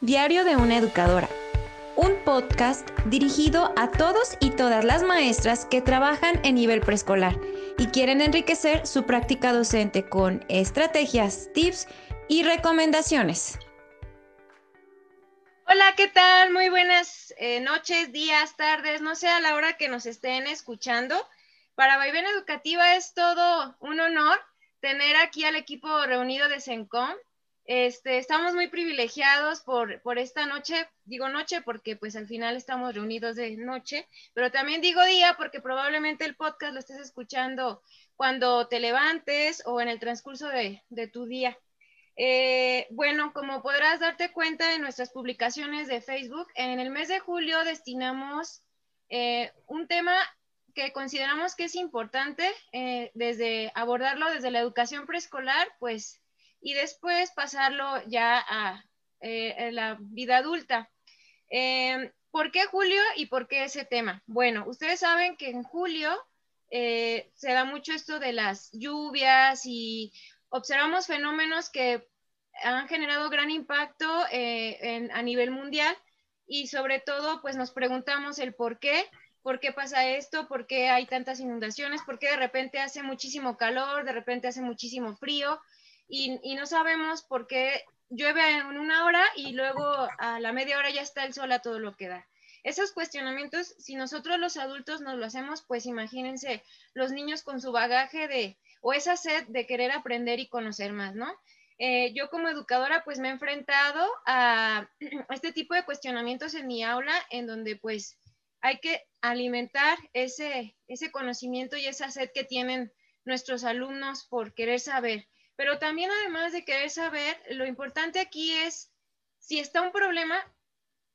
Diario de una Educadora, un podcast dirigido a todos y todas las maestras que trabajan en nivel preescolar y quieren enriquecer su práctica docente con estrategias, tips y recomendaciones. Hola, ¿qué tal? Muy buenas eh, noches, días, tardes, no sé a la hora que nos estén escuchando. Para Vaivén Educativa es todo un honor tener aquí al equipo reunido de CENCOM. Este, estamos muy privilegiados por, por, esta noche, digo noche porque pues al final estamos reunidos de noche, pero también digo día porque probablemente el podcast lo estés escuchando cuando te levantes o en el transcurso de, de tu día. Eh, bueno, como podrás darte cuenta en nuestras publicaciones de Facebook, en el mes de julio destinamos eh, un tema que consideramos que es importante eh, desde abordarlo desde la educación preescolar, pues, y después pasarlo ya a, la vida adulta. ¿Por qué julio y por qué ese tema? Bueno, ustedes saben que en julio se da mucho esto de las lluvias y observamos fenómenos que han generado gran impacto eh, a nivel mundial y sobre todo pues nos preguntamos el por qué, por qué pasa esto, por qué hay tantas inundaciones, por qué de repente hace muchísimo calor, de repente hace muchísimo frío y, no sabemos por qué llueve en una hora y luego a la media hora ya está el sol a todo lo que da. Esos cuestionamientos, si nosotros los adultos nos lo hacemos, pues imagínense los niños con su bagaje de, o esa sed de querer aprender y conocer más, ¿no? Eh, yo como educadora pues me he enfrentado a, este tipo de cuestionamientos en mi aula en donde pues hay que alimentar ese, ese conocimiento y esa sed que tienen nuestros alumnos por querer saber. Pero también además de querer saber, lo importante aquí es si está un problema,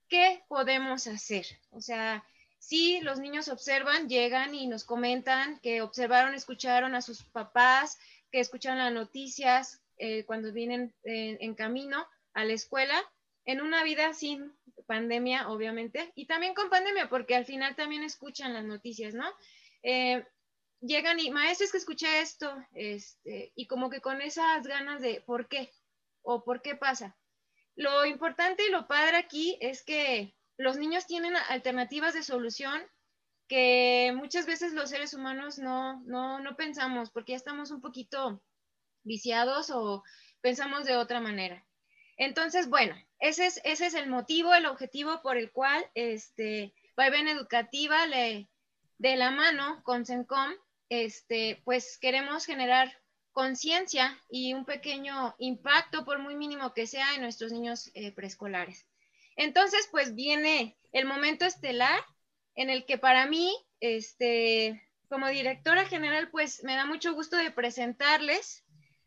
¿qué podemos hacer? O sea, si los niños observan, llegan y nos comentan que observaron, escucharon a sus papás, que escucharon las noticias, eh, cuando vienen en camino a la escuela, en una vida sin pandemia, obviamente, y también con pandemia, porque al final también escuchan las noticias, ¿no? Eh, llegan y, maestros, que escuché esto, este, y como que con esas ganas de por qué o por qué pasa. Lo importante y lo padre aquí es que los niños tienen alternativas de solución que muchas veces los seres humanos no, no, no pensamos porque ya estamos un poquito viciados o pensamos de otra manera. Entonces, bueno, ese es, ese es el motivo, el objetivo por el cual este, Vaivén Educativa le, de la mano con CENCOM, este, pues queremos generar conciencia y un pequeño impacto, por muy mínimo que sea, en nuestros niños eh, preescolares. Entonces, pues viene el momento estelar en el que para mí, este, como directora general, pues me da mucho gusto de presentarles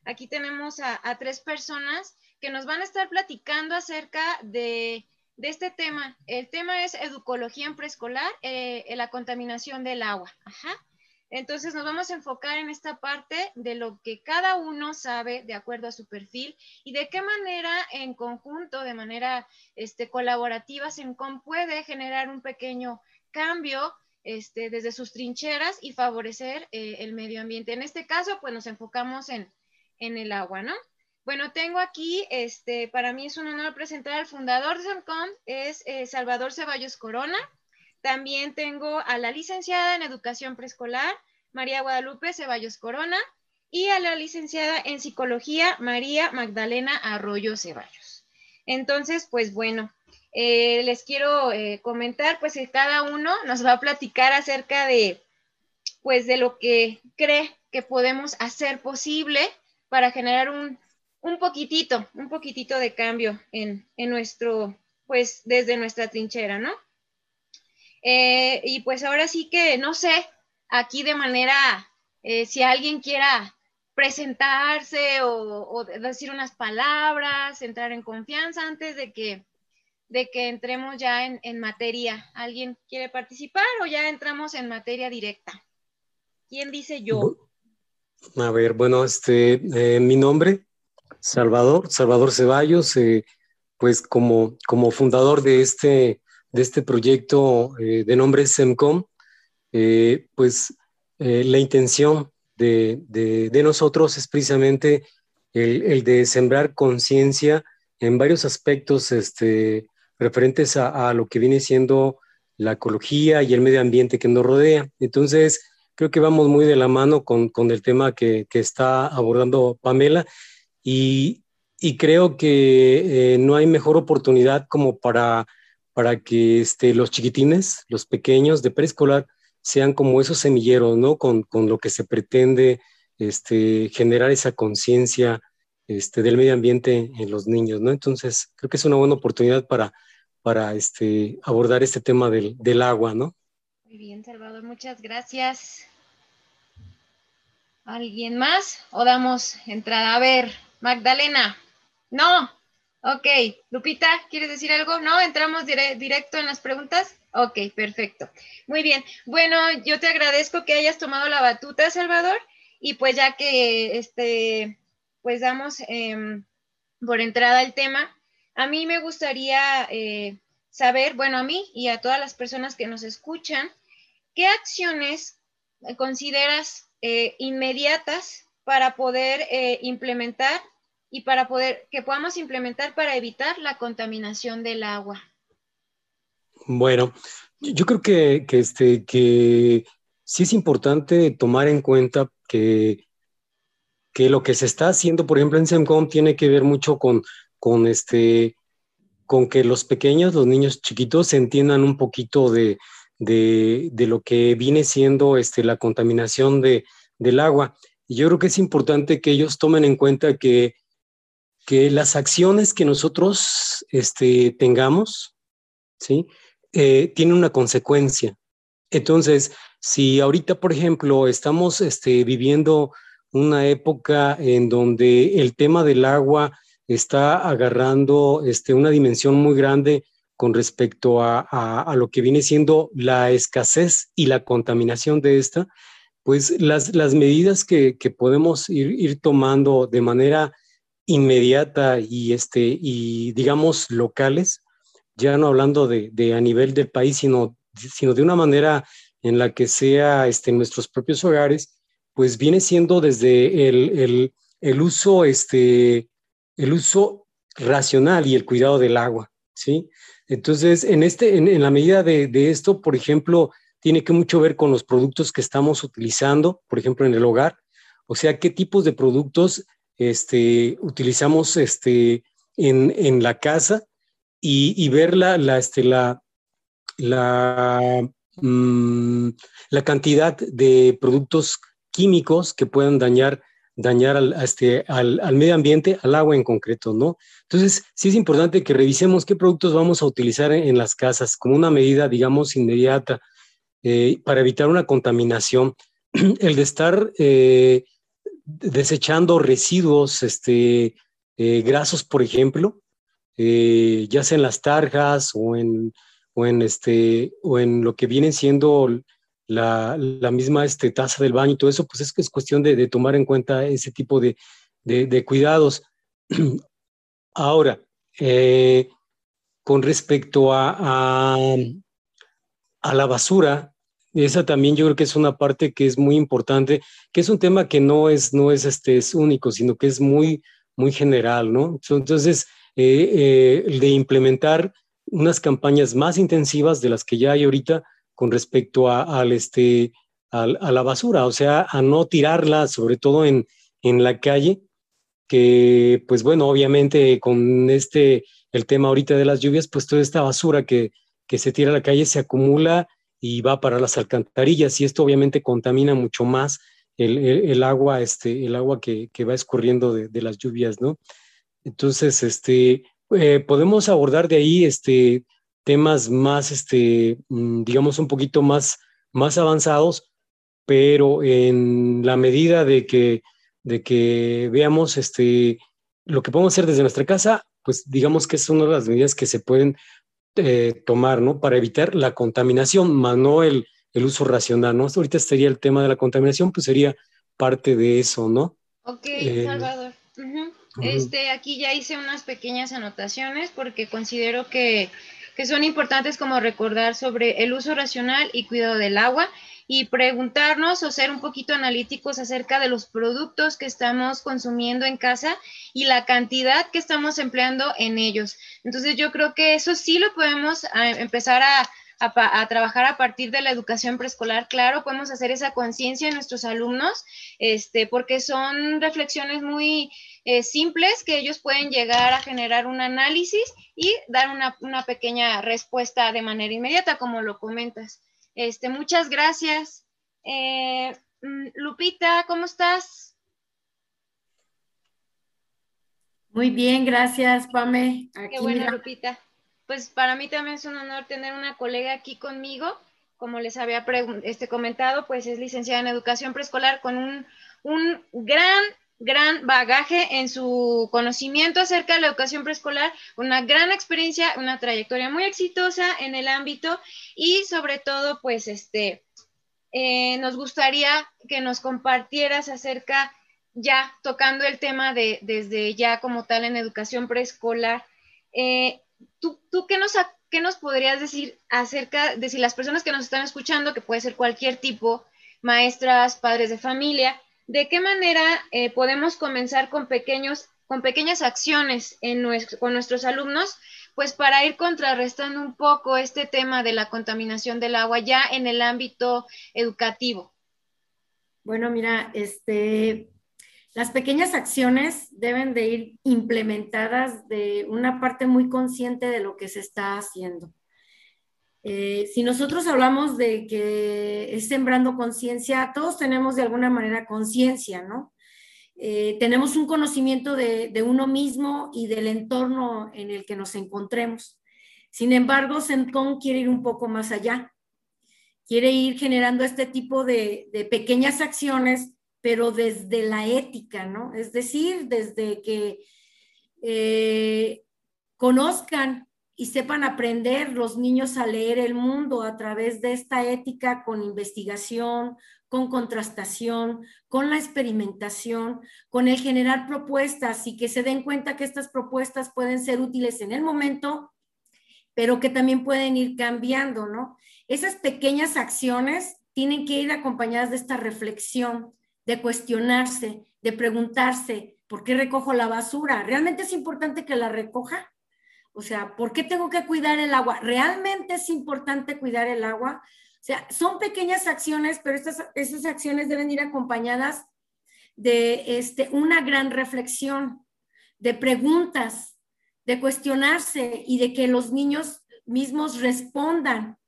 Aquí tenemos a, tres personas que nos van a estar platicando acerca de, este tema. El tema es educología en preescolar, eh, la contaminación del agua. Entonces nos vamos a enfocar en esta parte de lo que cada uno sabe de acuerdo a su perfil y de qué manera en conjunto, de manera este, colaborativa, SENCOM puede generar un pequeño cambio este, desde sus trincheras y favorecer eh, el medio ambiente. En este caso, pues nos enfocamos en, en el agua, ¿no? Bueno, tengo aquí, este, para mí es un honor presentar al fundador de SEMCOM, es eh, Salvador Ceballos Corona. También tengo a la licenciada en Educación Preescolar, María Guadalupe Ceballos Corona, y a la licenciada en Psicología, María Magdalena Arroyo Ceballos. Entonces, pues bueno, eh, les quiero eh, comentar, pues que cada uno nos va a platicar acerca de, pues de lo que cree que podemos hacer posible para generar un, un poquitito, un poquitito de cambio en, en, nuestro, pues desde nuestra trinchera, ¿no? Eh, y pues ahora sí que, no sé, aquí de manera, eh, si alguien quiera presentarse o, decir unas palabras, entrar en confianza antes de que, de que entremos ya en, materia. ¿Alguien quiere participar o ya entramos en materia directa? ¿Quién dice yo? A ver, bueno, este, eh, mi nombre, Salvador, Salvador Ceballos, pues como, como fundador de este, de este proyecto eh, de nombre SEMCOM, pues la intención de, de, nosotros es precisamente el, el de sembrar conciencia en varios aspectos este, referentes a, lo que viene siendo la ecología y el medio ambiente que nos rodea. Entonces, creo que vamos muy de la mano con, el tema que, está abordando Pamela y, creo que eh, no hay mejor oportunidad como para, para que este, los chiquitines, los pequeños de preescolar, sean como esos semilleros, ¿no? Con, lo que se pretende este, generar esa conciencia este, del medio ambiente en los niños, ¿no? Entonces, creo que es una buena oportunidad para, este, abordar este tema del, del agua, ¿no? Muy bien, Salvador, muchas gracias. ¿Alguien más? ¿O damos entrada? A ver, Magdalena. No. Ok. Lupita, ¿quieres decir algo? No, entramos directo en las preguntas. Ok, perfecto. Muy bien. Bueno, yo te agradezco que hayas tomado la batuta, Salvador, y pues ya que este, pues damos em, por entrada el tema, a mí me gustaría eh, saber, bueno, a mí y a todas las personas que nos escuchan, ¿qué acciones consideras eh, inmediatas para poder eh, implementar y para poder que podamos implementar para evitar la contaminación del agua? Bueno, yo creo que, este, que sí es importante tomar en cuenta que, que lo que se está haciendo, por ejemplo, en SEMCOM tiene que ver mucho con, con, este, con que los pequeños, los niños chiquitos, entiendan un poquito de, lo que viene siendo este, la contaminación de, del agua. Y yo creo que es importante que ellos tomen en cuenta que, que las acciones que nosotros este, tengamos, ¿sí? eh, tiene una consecuencia. Entonces, si ahorita, por ejemplo, estamos este, viviendo una época en donde el tema del agua está agarrando este, una dimensión muy grande con respecto a, lo que viene siendo la escasez y la contaminación de esta, pues las, medidas que, podemos ir, tomando de manera inmediata y, este, y digamos locales, ya no hablando de, a nivel del país, sino, sino de una manera en la que sea este, nuestros propios hogares, pues viene siendo desde el, uso, este, el uso racional y el cuidado del agua, ¿sí? Entonces, en, este, en, la medida de, esto, por ejemplo, tiene que mucho ver con los productos que estamos utilizando, por ejemplo, en el hogar, o sea, qué tipos de productos este, utilizamos este, en, en la casa y, ver la, la, este, la, la, mm, la, cantidad de productos químicos que puedan dañar, dañar al, este, al, al, medio ambiente, al agua en concreto, ¿no? Entonces, sí es importante que revisemos qué productos vamos a utilizar en, las casas como una medida, digamos, inmediata eh, para evitar una contaminación. El de estar eh, desechando residuos este, eh, grasos, por ejemplo, eh, ya sea en las tarjas o en, o en, este, o en lo que viene siendo la, la, misma este, taza del baño y todo eso, pues es que es cuestión de, tomar en cuenta ese tipo de, de, cuidados. Ahora, eh, con respecto a, a, la basura, esa también yo creo que es una parte que es muy importante, que es un tema que no es, no es, este, es único, sino que es muy, muy general, ¿no? Entonces, eh, eh, de implementar unas campañas más intensivas de las que ya hay ahorita con respecto a, al este, a, la basura, o sea, a no tirarla, sobre todo en, en la calle, que pues bueno, obviamente con este, el tema ahorita de las lluvias, pues toda esta basura que, que se tira a la calle se acumula y va para las alcantarillas y esto obviamente contamina mucho más el, el, agua, este, el agua que, que va escurriendo de, de, las lluvias, ¿no? Entonces, este, eh, podemos abordar de ahí este, temas más, este, mm, digamos, un poquito más, más avanzados, pero en la medida de que, de que veamos este, lo que podemos hacer desde nuestra casa, pues digamos que es una de las medidas que se pueden eh, tomar, ¿no? Para evitar la contaminación, más no el, el uso racional, ¿no? Ahorita estaría el tema de la contaminación, pues sería parte de eso, ¿no? Ok, eh, Salvador. Este, aquí ya hice unas pequeñas anotaciones porque considero que, son importantes como recordar sobre el uso racional y cuidado del agua y preguntarnos o ser un poquito analíticos acerca de los productos que estamos consumiendo en casa y la cantidad que estamos empleando en ellos. Entonces yo creo que eso sí lo podemos ah, empezar a, trabajar a partir de la educación preescolar, claro, podemos hacer esa conciencia en nuestros alumnos, este, porque son reflexiones muy eh, simples que ellos pueden llegar a generar un análisis y dar una, una pequeña respuesta de manera inmediata, como lo comentas. Este, muchas gracias. Eh, mm, Lupita, ¿cómo estás? Muy bien, gracias, Pame. Qué buena, Lupita. Pues para mí también es un honor tener una colega aquí conmigo. Como les había este, comentado, pues es licenciada en educación preescolar con un, un gran gran bagaje en su conocimiento acerca de la educación preescolar, una gran experiencia, una trayectoria muy exitosa en el ámbito y sobre todo, pues, este, eh, nos gustaría que nos compartieras acerca, ya tocando el tema de desde ya como tal en educación preescolar, eh, ¿tú, tú qué, nos, qué nos podrías decir acerca de si las personas que nos están escuchando, que puede ser cualquier tipo, maestras, padres de familia, ¿De qué manera eh, podemos comenzar con, pequeños, con pequeñas acciones en con nuestros alumnos? Pues para ir contrarrestando un poco este tema de la contaminación del agua ya en el ámbito educativo. Bueno, mira, este, las pequeñas acciones deben de ir implementadas de una parte muy consciente de lo que se está haciendo. Eh, si nosotros hablamos de que es sembrando conciencia, todos tenemos de alguna manera conciencia, ¿no? Eh, tenemos un conocimiento de, uno mismo y del entorno en el que nos encontremos. Sin embargo, Sencon quiere ir un poco más allá. Quiere ir generando este tipo de, pequeñas acciones, pero desde la ética, ¿no? Es decir, desde que eh, conozcan y sepan aprender los niños a leer el mundo a través de esta ética con investigación, con contrastación, con la experimentación, con el generar propuestas y que se den cuenta que estas propuestas pueden ser útiles en el momento, pero que también pueden ir cambiando, ¿no? Esas pequeñas acciones tienen que ir acompañadas de esta reflexión, de cuestionarse, de preguntarse, ¿por qué recojo la basura? ¿Realmente es importante que la recoja? O sea, ¿por qué tengo que cuidar el agua? ¿Realmente es importante cuidar el agua? O sea, son pequeñas acciones, pero estas, esas acciones deben ir acompañadas de este, una gran reflexión, de preguntas, de cuestionarse y de que los niños mismos respondan.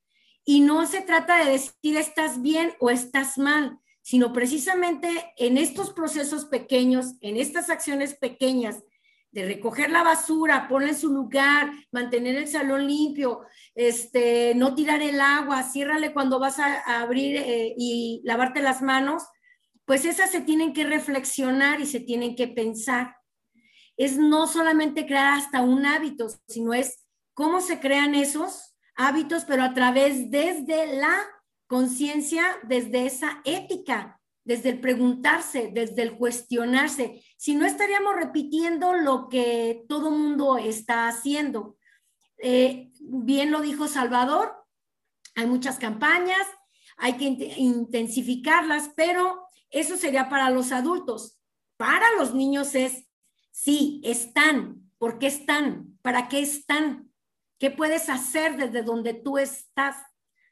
Y no se trata de decir estás bien o estás mal, sino precisamente en estos procesos pequeños, en estas acciones pequeñas de recoger la basura, ponerla en su lugar, mantener el salón limpio, este, no tirar el agua, ciérrale cuando vas a, abrir eh, y lavarte las manos, pues esas se tienen que reflexionar y se tienen que pensar. Es no solamente crear hasta un hábito, sino es cómo se crean esos hábitos, pero a través desde la conciencia, desde esa ética, desde el preguntarse, desde el cuestionarse, si no estaríamos repitiendo lo que todo mundo está haciendo. Eh, bien lo dijo Salvador, hay muchas campañas, hay que intensificarlas, pero eso sería para los adultos. Para los niños es, sí, están, ¿por qué están? ¿Para qué están? ¿Qué puedes hacer desde donde tú estás?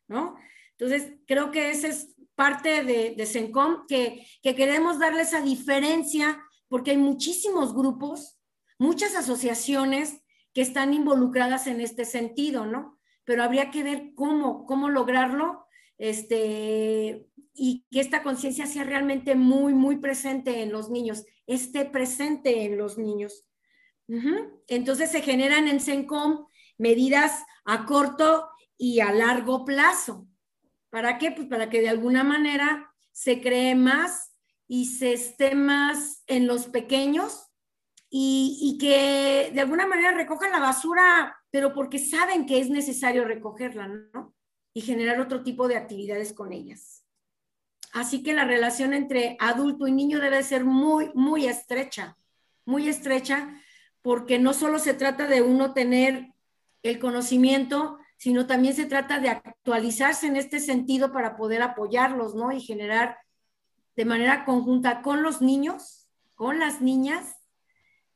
¿No? Entonces, creo que ese es parte de, de CENCOM, que, que queremos darle esa diferencia porque hay muchísimos grupos, muchas asociaciones que están involucradas en este sentido, ¿no? Pero habría que ver cómo, cómo lograrlo este, y que esta conciencia sea realmente muy, muy presente en los niños, esté presente en los niños. Entonces se generan en CENCOM medidas a corto y a largo plazo. ¿Para qué? Pues para que de alguna manera se cree más y se esté más en los pequeños y, que de alguna manera recojan la basura, pero porque saben que es necesario recogerla, ¿no? Y generar otro tipo de actividades con ellas. Así que la relación entre adulto y niño debe ser muy, muy estrecha, muy estrecha, porque no solo se trata de uno tener el conocimiento, sino también se trata de actualizarse en este sentido para poder apoyarlos, ¿no? Y generar de manera conjunta con los niños, con las niñas,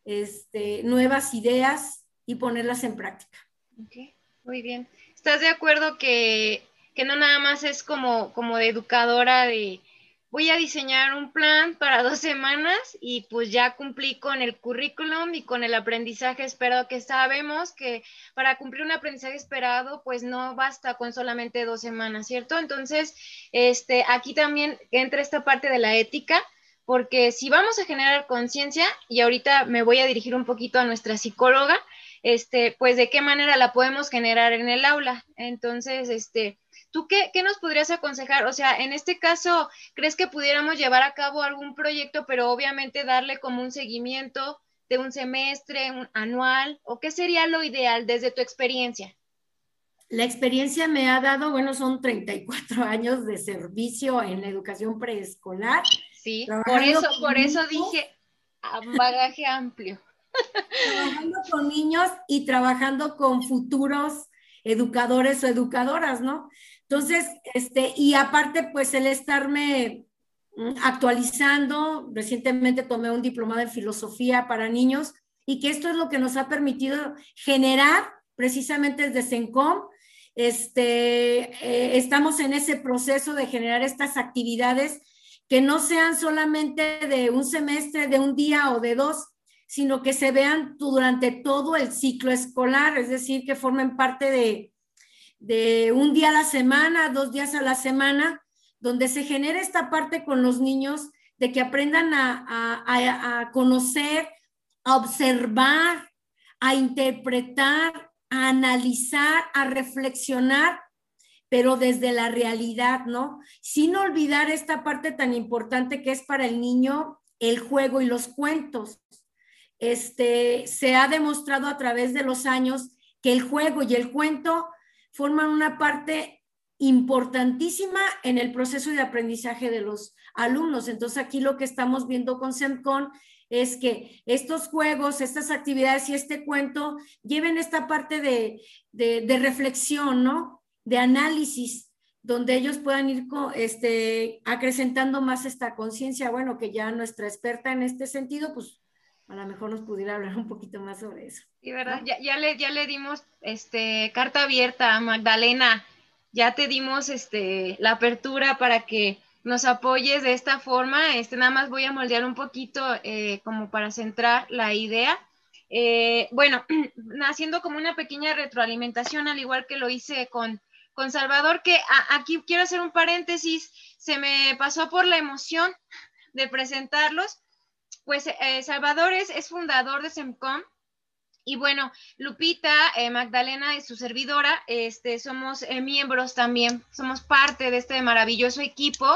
este, nuevas ideas y ponerlas en práctica. Okay, muy bien. ¿Estás de acuerdo que, que no nada más es como, como de educadora de voy a diseñar un plan para dos semanas y pues ya cumplí con el currículum y con el aprendizaje esperado, que sabemos que para cumplir un aprendizaje esperado, pues no basta con solamente dos semanas, ¿cierto? Entonces, este, aquí también entra esta parte de la ética, porque si vamos a generar conciencia, y ahorita me voy a dirigir un poquito a nuestra psicóloga, este, pues de qué manera la podemos generar en el aula. Entonces, este, ¿Tú qué, nos podrías aconsejar? O sea, en este caso, ¿crees que pudiéramos llevar a cabo algún proyecto, pero obviamente darle como un seguimiento de un semestre, un anual? ¿O qué sería lo ideal desde tu experiencia? La experiencia me ha dado, bueno, son 34 años de servicio en la educación preescolar. Sí, por eso, por eso dije bagaje amplio. Trabajando con niños y trabajando con futuros educadores o educadoras, ¿no? Entonces, este, y aparte, pues el estarme mm, actualizando, recientemente tomé un diplomado en filosofía para niños y que esto es lo que nos ha permitido generar precisamente desde CENCOM. Este, eh, estamos en ese proceso de generar estas actividades que no sean solamente de un semestre, de un día o de dos, sino que se vean durante todo el ciclo escolar, es decir, que formen parte de, de un día a la semana, dos días a la semana, donde se genere esta parte con los niños de que aprendan a, conocer, a observar, a interpretar, a analizar, a reflexionar, pero desde la realidad, ¿no? Sin olvidar esta parte tan importante que es para el niño el juego y los cuentos este, se ha demostrado a través de los años que el juego y el cuento forman una parte importantísima en el proceso de aprendizaje de los alumnos. Entonces aquí lo que estamos viendo con SEMCON es que estos juegos, estas actividades y este cuento lleven esta parte de, de, reflexión, ¿no? De análisis, donde ellos puedan ir este, acrecentando más esta conciencia. Bueno, que ya nuestra experta en este sentido, pues a lo mejor nos pudiera hablar un poquito más sobre eso. Sí, ¿verdad? Ya, le, ya le dimos este, carta abierta a Magdalena, ya te dimos este, la apertura para que nos apoyes de esta forma. Este, nada más voy a moldear un poquito eh, como para centrar la idea. Eh, bueno, haciendo como una pequeña retroalimentación, al igual que lo hice con, con Salvador, que aquí quiero hacer un paréntesis, se me pasó por la emoción de presentarlos pues eh, Salvador es, fundador de SEMCOM. Y bueno, Lupita, eh, Magdalena y su servidora, este, somos eh, miembros también, somos parte de este maravilloso equipo.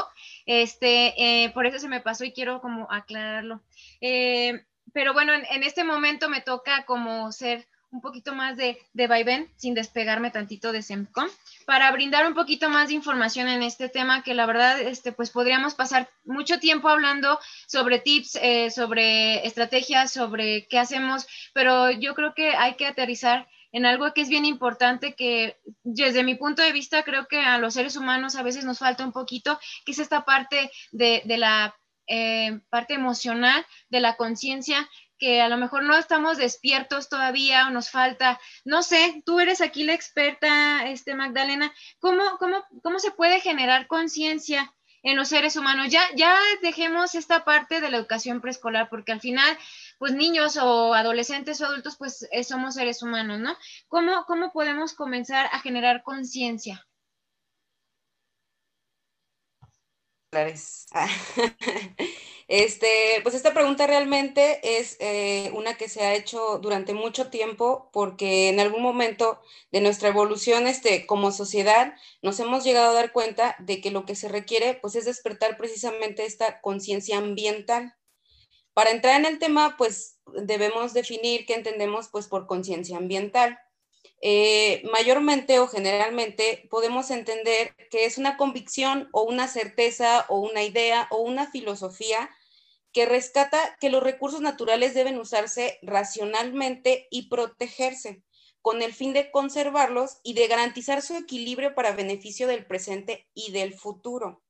Este, por eso se me pasó y quiero como aclararlo. pero bueno, en, este momento me toca como ser un poquito más de, de vaivén, sin despegarme tantito de SEMCOM, para brindar un poquito más de información en este tema que la verdad, este, pues podríamos pasar mucho tiempo hablando sobre tips, eh, sobre estrategias, sobre qué hacemos, pero yo creo que hay que aterrizar en algo que es bien importante, que desde mi punto de vista creo que a los seres humanos a veces nos falta un poquito, que es esta parte de, de la eh, parte emocional, de la conciencia, que a lo mejor no estamos despiertos todavía o nos falta, no sé, tú eres aquí la experta, este, Magdalena, ¿cómo, cómo, cómo se puede generar conciencia en los seres humanos? Ya, ya dejemos esta parte de la educación preescolar, porque al final, pues niños o adolescentes o adultos, pues eh, somos seres humanos, ¿no? ¿Cómo, cómo podemos comenzar a generar conciencia? Este, pues esta pregunta realmente es eh, una que se ha hecho durante mucho tiempo porque en algún momento de nuestra evolución este, como sociedad nos hemos llegado a dar cuenta de que lo que se requiere pues es despertar precisamente esta conciencia ambiental. Para entrar en el tema pues debemos definir qué entendemos pues por conciencia ambiental. Eh, mayormente o generalmente podemos entender que es una convicción o una certeza o una idea o una filosofía que rescata que los recursos naturales deben usarse racionalmente y protegerse. con el fin de conservarlos y de garantizar su equilibrio para beneficio del presente y del futuro.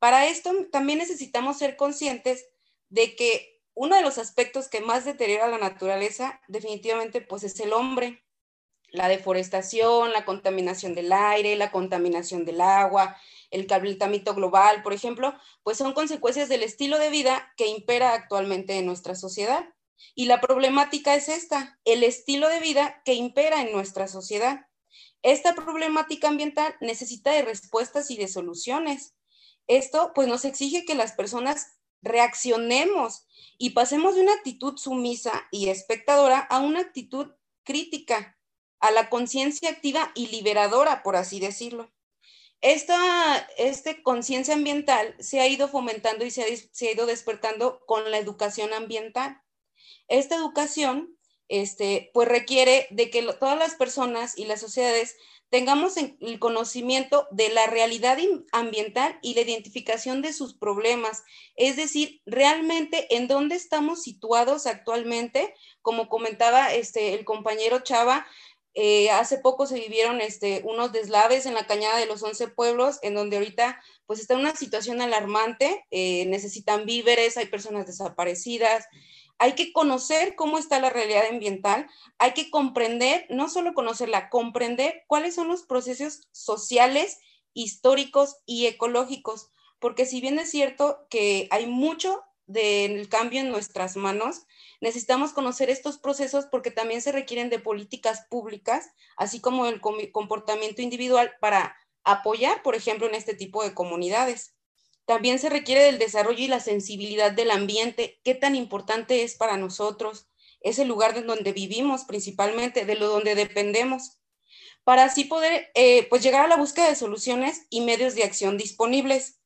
Para esto también necesitamos ser conscientes de que uno de los aspectos que más deteriora la naturaleza definitivamente pues es el hombre. La deforestación, la contaminación del aire, la contaminación del agua, el calentamiento global, por ejemplo, pues son consecuencias del estilo de vida que impera actualmente en nuestra sociedad. Y la problemática es esta, el estilo de vida que impera en nuestra sociedad. Esta problemática ambiental necesita de respuestas y de soluciones. Esto pues nos exige que las personas reaccionemos y pasemos de una actitud sumisa y espectadora a una actitud crítica, a la conciencia activa y liberadora, por así decirlo. Esta este conciencia ambiental se ha ido fomentando y se ha, ido despertando con la educación ambiental. Esta educación, este, pues requiere de que todas las personas y las sociedades tengamos el conocimiento de la realidad ambiental y la identificación de sus problemas, es decir, realmente en dónde estamos situados actualmente, como comentaba este, el compañero Chava, eh, hace poco se vivieron este, unos deslaves en la cañada de los 11 pueblos, en donde ahorita pues está una situación alarmante, eh, necesitan víveres, hay personas desaparecidas, hay que conocer cómo está la realidad ambiental, hay que comprender, no solo conocerla, comprender cuáles son los procesos sociales, históricos y ecológicos, porque si bien es cierto que hay mucho del cambio en nuestras manos, necesitamos conocer estos procesos porque también se requieren de políticas públicas, así como el comportamiento individual para apoyar, por ejemplo, en este tipo de comunidades. También se requiere del desarrollo y la sensibilidad del ambiente, qué tan importante es para nosotros, es el lugar de donde vivimos principalmente, de lo donde dependemos, para así poder eh, pues llegar a la búsqueda de soluciones y medios de acción disponibles.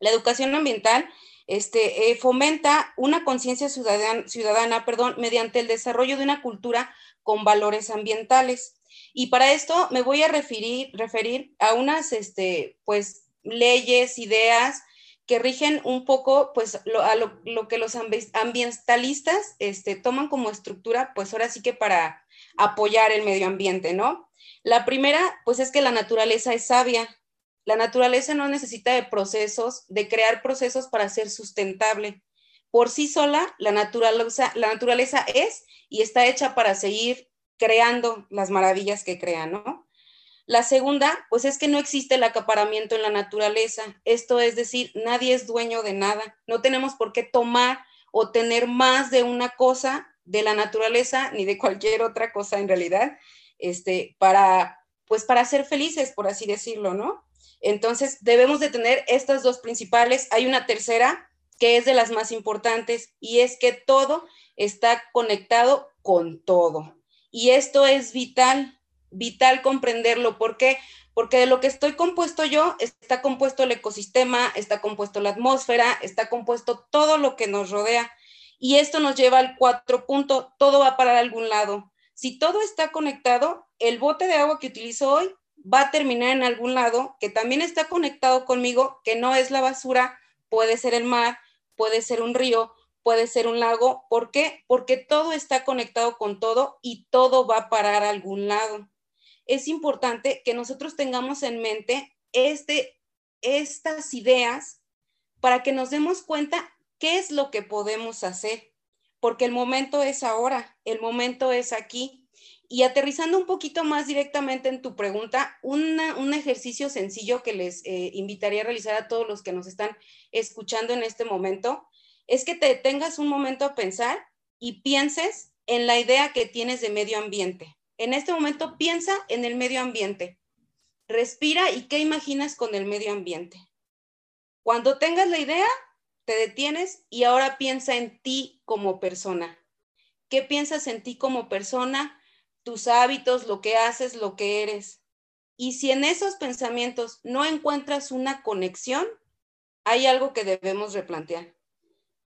La educación ambiental este, eh, fomenta una conciencia ciudadana, ciudadana perdón, mediante el desarrollo de una cultura con valores ambientales. Y para esto me voy a referir, referir a unas este, pues, leyes, ideas que rigen un poco pues lo, a lo, que los ambientalistas este, toman como estructura, pues ahora sí que para apoyar el medio ambiente, ¿no? La primera, pues es que la naturaleza es sabia. La naturaleza no necesita de procesos, de crear procesos para ser sustentable. Por sí sola, la naturaleza, es y está hecha para seguir creando las maravillas que crea, ¿no? La segunda, pues es que no existe el acaparamiento en la naturaleza. Esto es decir, nadie es dueño de nada. No tenemos por qué tomar o tener más de una cosa de la naturaleza ni de cualquier otra cosa en realidad, este, para, pues para ser felices, por así decirlo, ¿no? Entonces, debemos de tener estas dos principales. Hay una tercera que es de las más importantes y es que todo está conectado con todo. Y esto es vital vital comprenderlo. ¿Por qué? Porque de lo que estoy compuesto yo, está compuesto el ecosistema, está compuesto la atmósfera, está compuesto todo lo que nos rodea. Y esto nos lleva al cuatro punto, todo va para algún lado. Si todo está conectado, el bote de agua que utilizo hoy va a terminar en algún lado que también está conectado conmigo, que no es la basura, puede ser el mar, puede ser un río, puede ser un lago. ¿Por qué? Porque todo está conectado con todo y todo va a parar a algún lado es importante que nosotros tengamos en mente este, estas ideas para que nos demos cuenta qué es lo que podemos hacer, porque el momento es ahora, el momento es aquí. Y aterrizando un poquito más directamente en tu pregunta, un ejercicio sencillo que les eh, invitaría a realizar a todos los que nos están escuchando en este momento es que te detengas un momento a pensar y pienses en la idea que tienes de medio ambiente. En este momento piensa en el medio ambiente. Respira y qué imaginas con el medio ambiente. Cuando tengas la idea, te detienes y ahora piensa en ti como persona. ¿Qué piensas en ti como persona? Tus hábitos, lo que haces, lo que eres. Y si en esos pensamientos no encuentras una conexión, hay algo que debemos replantear.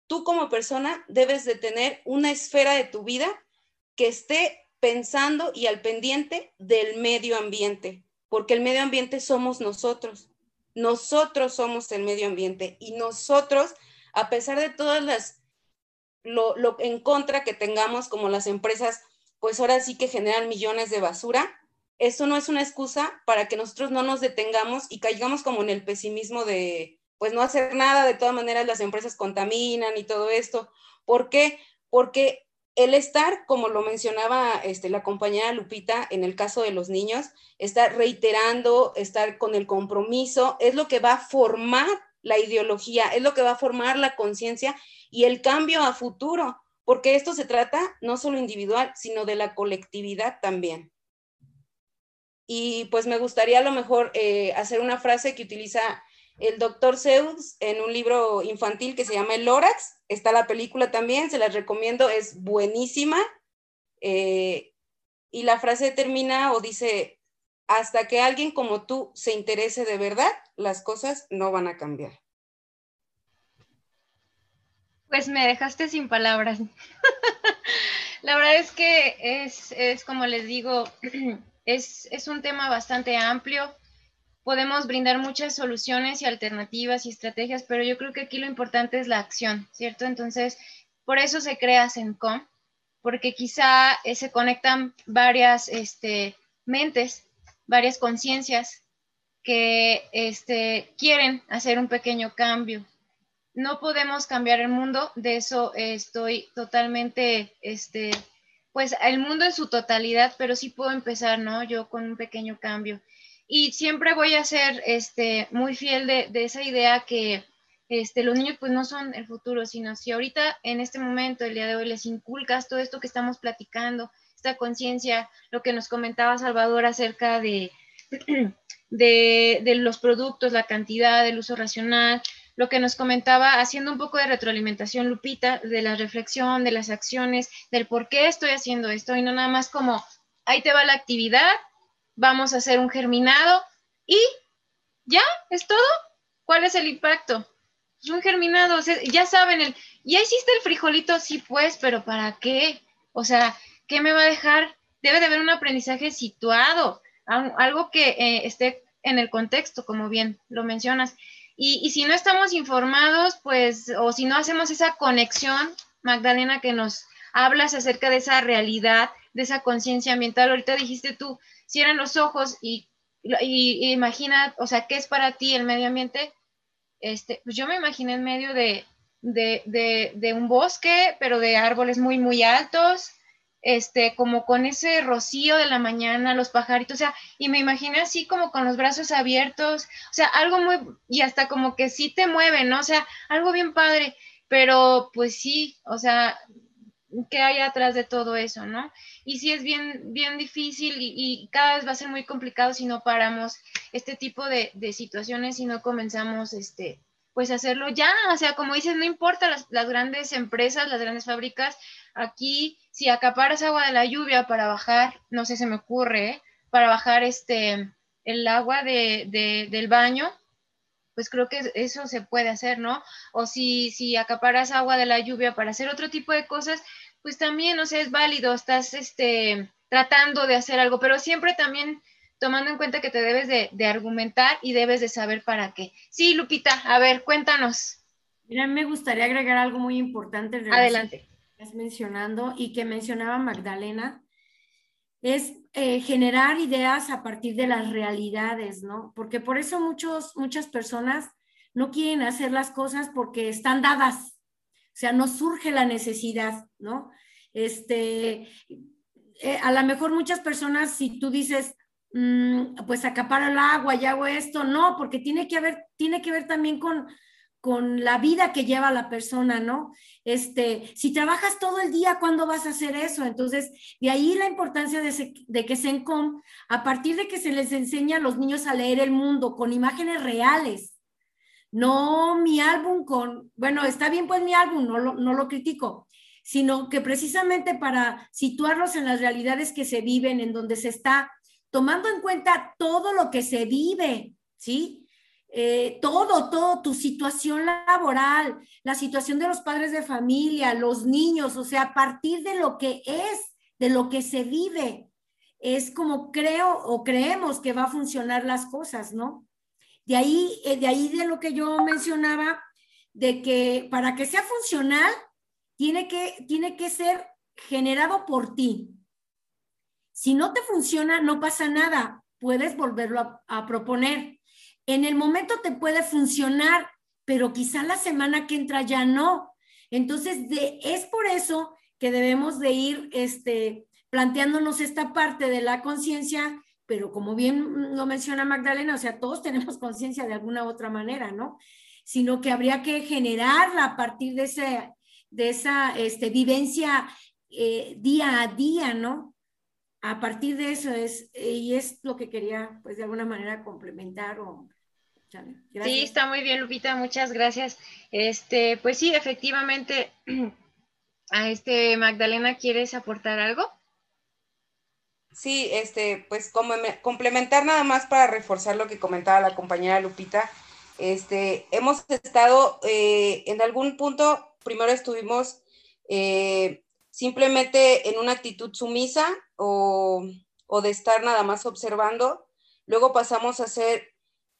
Tú como persona debes de tener una esfera de tu vida que esté pensando y al pendiente del medio ambiente, porque el medio ambiente somos nosotros. Nosotros somos el medio ambiente y nosotros, a pesar de todas las, lo, en contra que tengamos como las empresas pues ahora sí que generan millones de basura. Eso no es una excusa para que nosotros no nos detengamos y caigamos como en el pesimismo de, pues no hacer nada, de todas maneras las empresas contaminan y todo esto. ¿Por qué? Porque el estar, como lo mencionaba este, la compañera Lupita, en el caso de los niños, estar reiterando, estar con el compromiso, es lo que va a formar la ideología, es lo que va a formar la conciencia y el cambio a futuro, porque esto se trata no solo individual, sino de la colectividad también. Y pues me gustaría a lo mejor eh, hacer una frase que utiliza el doctor Zeus en un libro infantil que se llama El Lorax. Está la película también, se las recomiendo, es buenísima. Eh, y la frase termina o dice, hasta que alguien como tú se interese de verdad, las cosas no van a cambiar. Pues me dejaste sin palabras. la verdad es que es, es como les digo, es, es un tema bastante amplio podemos brindar muchas soluciones y alternativas y estrategias, pero yo creo que aquí lo importante es la acción, ¿cierto? Entonces, por eso se crea CENCOM, porque quizá eh, se conectan varias este, mentes, varias conciencias que este, quieren hacer un pequeño cambio. No podemos cambiar el mundo, de eso estoy totalmente, este, pues el mundo en su totalidad, pero sí puedo empezar, ¿no? Yo con un pequeño cambio y siempre voy a ser este, muy fiel de, esa idea que este, los niños pues no son el futuro, sino si ahorita en este momento, el día de hoy, les inculcas todo esto que estamos platicando, esta conciencia, lo que nos comentaba Salvador acerca de, de, de, los productos, la cantidad, el uso racional, lo que nos comentaba, haciendo un poco de retroalimentación, Lupita, de la reflexión, de las acciones, del por qué estoy haciendo esto y no nada más como, ahí te va la actividad vamos a hacer un germinado y ya, es todo. ¿Cuál es el impacto? Es un germinado, ya saben, el, ya hiciste el frijolito, sí, pues, pero ¿para qué? O sea, ¿qué me va a dejar? Debe de haber un aprendizaje situado, algo que eh, esté en el contexto, como bien lo mencionas. Y, si no estamos informados, pues, o si no hacemos esa conexión, Magdalena, que nos hablas acerca de esa realidad, de esa conciencia ambiental, ahorita dijiste tú, cierran los ojos y, imagina, o sea, ¿qué es para ti el medio ambiente? Este, pues yo me imaginé en medio de, de, de, un bosque, pero de árboles muy, muy altos, este, como con ese rocío de la mañana, los pajaritos, o sea, y me imaginé así como con los brazos abiertos, o sea, algo muy, y hasta como que sí te mueve, ¿no? O sea, algo bien padre, pero pues sí, o sea, qué hay atrás de todo eso, ¿no? Y sí es bien, bien difícil y, cada vez va a ser muy complicado si no paramos este tipo de, situaciones y no comenzamos, este, pues hacerlo ya, o sea, como dices, no importa las, grandes empresas, las grandes fábricas, aquí si acaparas agua de la lluvia para bajar, no sé, se me ocurre, ¿eh? para bajar este, el agua de, del baño, pues creo que eso se puede hacer, ¿no? O si, si acaparas agua de la lluvia para hacer otro tipo de cosas, pues también, o sea, es válido, estás este, tratando de hacer algo, pero siempre también tomando en cuenta que te debes de, argumentar y debes de saber para qué. Sí, Lupita, a ver, cuéntanos. Mira, me gustaría agregar algo muy importante. Adelante. Mencionando y que mencionaba Magdalena, es eh, generar ideas a partir de las realidades, ¿no? Porque por eso muchos, muchas personas no quieren hacer las cosas porque están dadas, o sea, no surge la necesidad, ¿no? Este, eh, a lo mejor muchas personas, si tú dices, mm, pues acapara el agua y hago esto, no, porque tiene que haber, tiene que ver también con, con la vida que lleva la persona, ¿no? Este, si trabajas todo el día, ¿cuándo vas a hacer eso? Entonces, de ahí la importancia de, de que SENCOM, a partir de que se les enseña a los niños a leer el mundo con imágenes reales, no mi álbum con, bueno, está bien pues mi álbum, no lo, no lo critico, sino que precisamente para situarlos en las realidades que se viven, en donde se está tomando en cuenta todo lo que se vive, ¿sí? Eh, todo, todo, tu situación laboral, la situación de los padres de familia, los niños, o sea, a partir de lo que es, de lo que se vive, es como creo o creemos que va a funcionar las cosas, ¿no? De ahí, eh, de ahí de lo que yo mencionaba, de que para que sea funcional, tiene que, tiene que ser generado por ti, Si no te funciona, no pasa nada, puedes volverlo a, proponer. En el momento te puede funcionar, pero quizá la semana que entra ya no. Entonces, es por eso que debemos de ir este, planteándonos esta parte de la conciencia, pero como bien lo menciona Magdalena, o sea, todos tenemos conciencia de alguna u otra manera, ¿no? Sino que habría que generarla a partir de, ese, de esa este, vivencia eh, día a día, ¿no? A partir de eso es, y es lo que quería, pues de alguna manera complementar o Sí, está muy bien, Lupita, muchas gracias. Este, pues sí, efectivamente, a este Magdalena, ¿quieres aportar algo? Sí, este, pues como complementar nada más para reforzar lo que comentaba la compañera Lupita. Este, hemos estado eh, en algún punto, primero estuvimos eh, simplemente en una actitud sumisa o, o de estar nada más observando. Luego pasamos a ser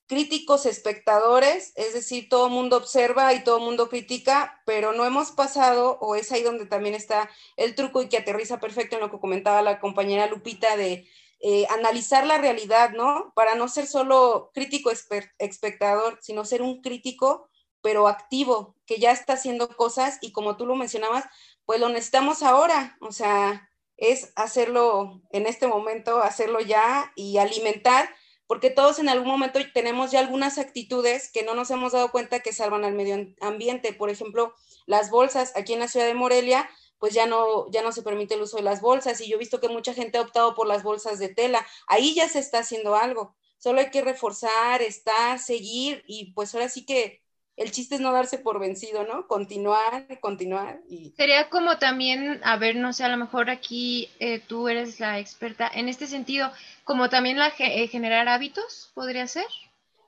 críticos espectadores, es decir, todo mundo observa y todo mundo critica, pero no hemos pasado, o es ahí donde también está el truco y que aterriza perfecto en lo que comentaba la compañera Lupita de eh, analizar la realidad, ¿no? Para no ser solo crítico espectador, sino ser un crítico, pero activo, que ya está haciendo cosas y como tú lo mencionabas, pues lo necesitamos ahora, o sea, es hacerlo en este momento, hacerlo ya y alimentar porque todos en algún momento tenemos ya algunas actitudes que no nos hemos dado cuenta que salvan al medio ambiente. Por ejemplo, las bolsas aquí en la ciudad de Morelia, pues ya no, ya no se permite el uso de las bolsas y yo he visto que mucha gente ha optado por las bolsas de tela. Ahí ya se está haciendo algo. Solo hay que reforzar, estar, seguir y pues ahora sí que el chiste es no darse por vencido, ¿no? Continuar, continuar. Y... Sería como también, a ver, no sé, a lo mejor aquí eh, tú eres la experta en este sentido, como también la eh, generar hábitos, ¿podría ser?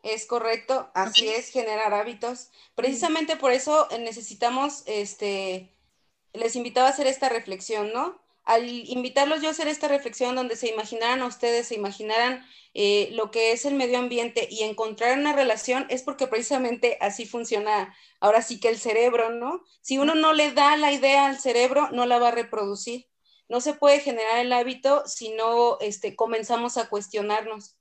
Es correcto, así es, generar hábitos. Precisamente por eso necesitamos, este, les invitaba a hacer esta reflexión, ¿no? Al invitarlos yo a hacer esta reflexión donde se imaginaran a ustedes, se imaginaran eh, lo que es el medio ambiente y encontrar una relación es porque precisamente así funciona ahora sí que el cerebro, ¿no? Si uno no le da la idea al cerebro, no la va a reproducir. No se puede generar el hábito si no este, comenzamos a cuestionarnos,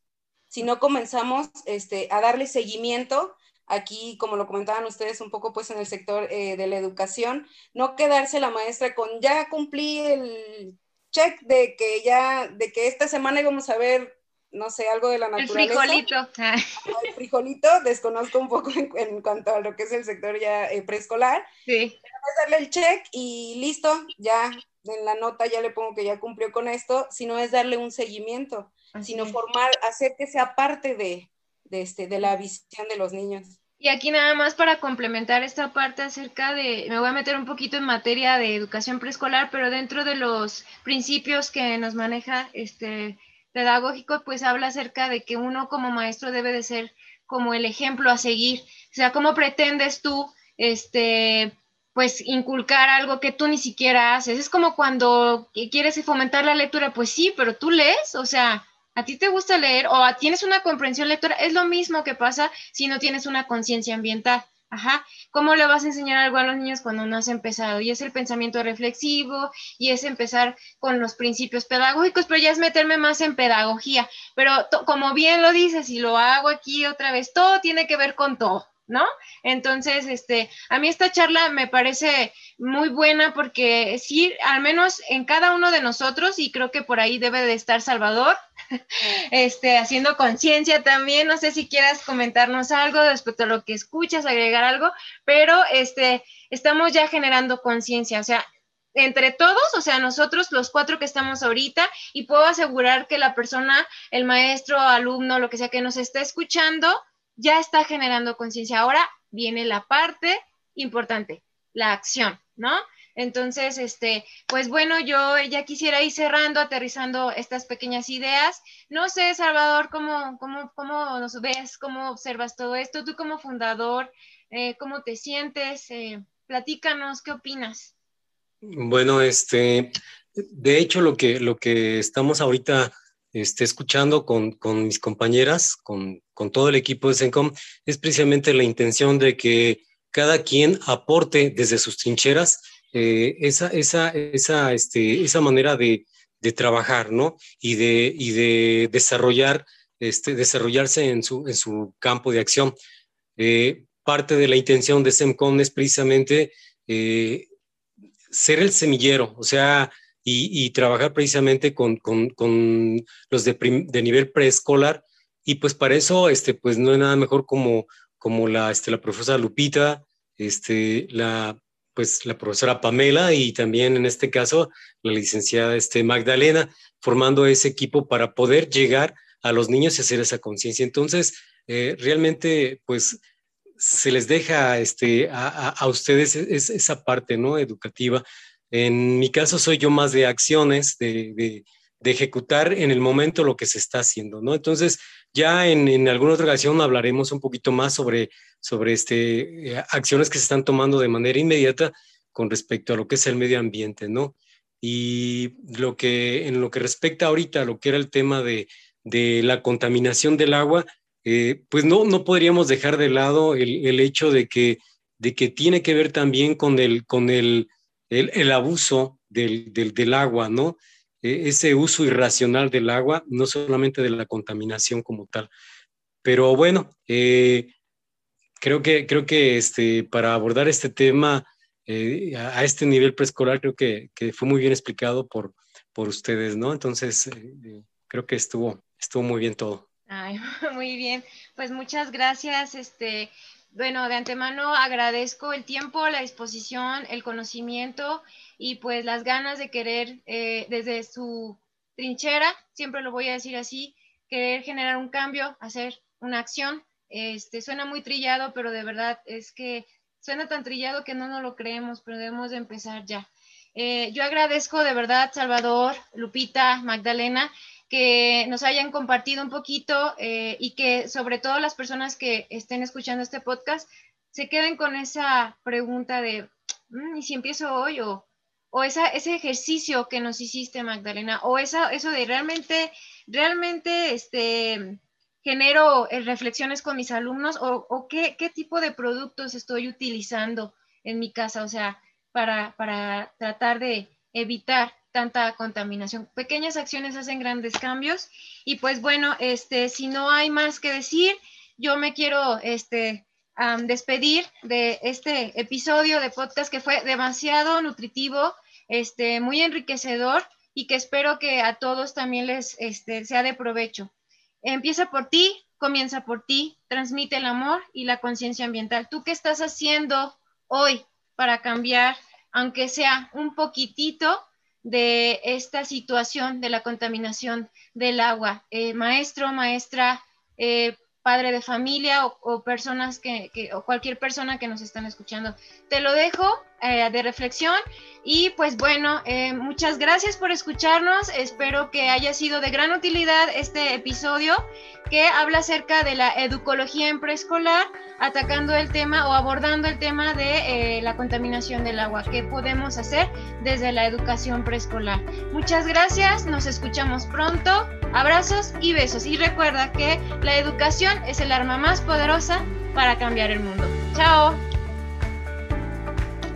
si no comenzamos este, a darle seguimiento aquí, como lo comentaban ustedes un poco, pues en el sector eh, de la educación, no quedarse la maestra con ya cumplí el check de que ya, de que esta semana íbamos a ver no sé, algo de la naturaleza. El frijolito. El frijolito, desconozco un poco en, cuanto a lo que es el sector ya eh, preescolar. Sí. darle el check y listo, ya en la nota ya le pongo que ya cumplió con esto, sino es darle un seguimiento, sino formar, hacer que sea parte de, de, este, de la visión de los niños. Y aquí nada más para complementar esta parte acerca de, me voy a meter un poquito en materia de educación preescolar, pero dentro de los principios que nos maneja este pedagógico, pues habla acerca de que uno como maestro debe de ser como el ejemplo a seguir. O sea, ¿cómo pretendes tú, este, pues, inculcar algo que tú ni siquiera haces? Es como cuando quieres fomentar la lectura, pues sí, pero tú lees, o sea, a ti te gusta leer o tienes una comprensión lectora, es lo mismo que pasa si no tienes una conciencia ambiental. Ajá, ¿cómo le vas a enseñar algo a los niños cuando no has empezado? Y es el pensamiento reflexivo, y es empezar con los principios pedagógicos, pero ya es meterme más en pedagogía. Pero como bien lo dices, y lo hago aquí otra vez, todo tiene que ver con todo. ¿no? Entonces, este, a mí esta charla me parece muy buena porque sí, al menos en cada uno de nosotros, y creo que por ahí debe de estar Salvador, este, haciendo conciencia también, no sé si quieras comentarnos algo respecto a lo que escuchas, agregar algo, pero este, estamos ya generando conciencia, o sea, entre todos, o sea, nosotros los cuatro que estamos ahorita, y puedo asegurar que la persona, el maestro, alumno, lo que sea que nos está escuchando, ya está generando conciencia. Ahora viene la parte importante, la acción, ¿no? Entonces, este, pues bueno, yo ya quisiera ir cerrando, aterrizando estas pequeñas ideas. No sé, Salvador, ¿cómo, cómo, cómo nos ves? ¿Cómo observas todo esto? Tú como fundador, eh, ¿cómo te sientes? Eh, platícanos, ¿qué opinas? Bueno, este, de hecho, lo que, lo que estamos ahorita esté escuchando con, con mis compañeras, con, con, todo el equipo de CENCOM, es precisamente la intención de que cada quien aporte desde sus trincheras eh, esa, esa, esa, este, esa manera de, trabajar, ¿no? Y de, y de desarrollar, este, desarrollarse en su, en su campo de acción. Eh, parte de la intención de SEMCON es precisamente eh, ser el semillero, o sea, y, trabajar precisamente con, los de, nivel preescolar. Y pues para eso, este, pues no hay nada mejor como, como la, este, la profesora Lupita, este, la, pues la profesora Pamela y también en este caso la licenciada este, Magdalena, formando ese equipo para poder llegar a los niños y hacer esa conciencia. Entonces, eh, realmente, pues se les deja este, a, ustedes esa parte ¿no? educativa. En mi caso soy yo más de acciones, de, ejecutar en el momento lo que se está haciendo, ¿no? Entonces, ya en, alguna otra ocasión hablaremos un poquito más sobre, sobre este, eh, acciones que se están tomando de manera inmediata con respecto a lo que es el medio ambiente, ¿no? Y lo que, en lo que respecta ahorita a lo que era el tema de, de la contaminación del agua, eh, pues no, no podríamos dejar de lado el, hecho de que, de que tiene que ver también con el, con el, el, abuso del, del, agua, ¿no? E, ese uso irracional del agua, no solamente de la contaminación como tal. Pero bueno, eh, creo que, creo que este, para abordar este tema eh, a, este nivel preescolar, creo que, que, fue muy bien explicado por, por ustedes, ¿no? Entonces, creo que estuvo, estuvo muy bien todo. Ay, muy bien. Pues muchas gracias. Este, bueno, de antemano agradezco el tiempo, la disposición, el conocimiento y pues las ganas de querer eh, desde su trinchera, siempre lo voy a decir así, querer generar un cambio, hacer una acción. Este, suena muy trillado, pero de verdad es que suena tan trillado que no nos lo creemos, pero debemos de empezar ya. Eh, yo agradezco de verdad, Salvador, Lupita, Magdalena, que nos hayan compartido un poquito eh, y que sobre todo las personas que estén escuchando este podcast se queden con esa pregunta de, mm, ¿y si empiezo hoy? O esa, ese ejercicio que nos hiciste, Magdalena, o esa, eso de realmente, realmente, este, genero eh, reflexiones con mis alumnos o, qué, qué, tipo de productos estoy utilizando en mi casa, o sea, para, para tratar de evitar tanta contaminación. Pequeñas acciones hacen grandes cambios y pues bueno, este, si no hay más que decir, yo me quiero este, despedir de este episodio de podcast que fue demasiado nutritivo, este, muy enriquecedor y que espero que a todos también les este, sea de provecho. Empieza por ti, comienza por ti, transmite el amor y la conciencia ambiental. ¿Tú qué estás haciendo hoy para cambiar, aunque sea un poquitito, de esta situación de la contaminación del agua. Eh, maestro, maestra, eh, padre de familia o, personas que, o cualquier persona que nos están escuchando. Te lo dejo eh, de reflexión y pues bueno, muchas gracias por escucharnos. Espero que haya sido de gran utilidad este episodio que habla acerca de la educología en preescolar, atacando el tema o abordando el tema de eh, la contaminación del agua, qué podemos hacer desde la educación preescolar. Muchas gracias, nos escuchamos pronto, abrazos y besos. Y recuerda que la educación es el arma más poderosa para cambiar el mundo. Chao.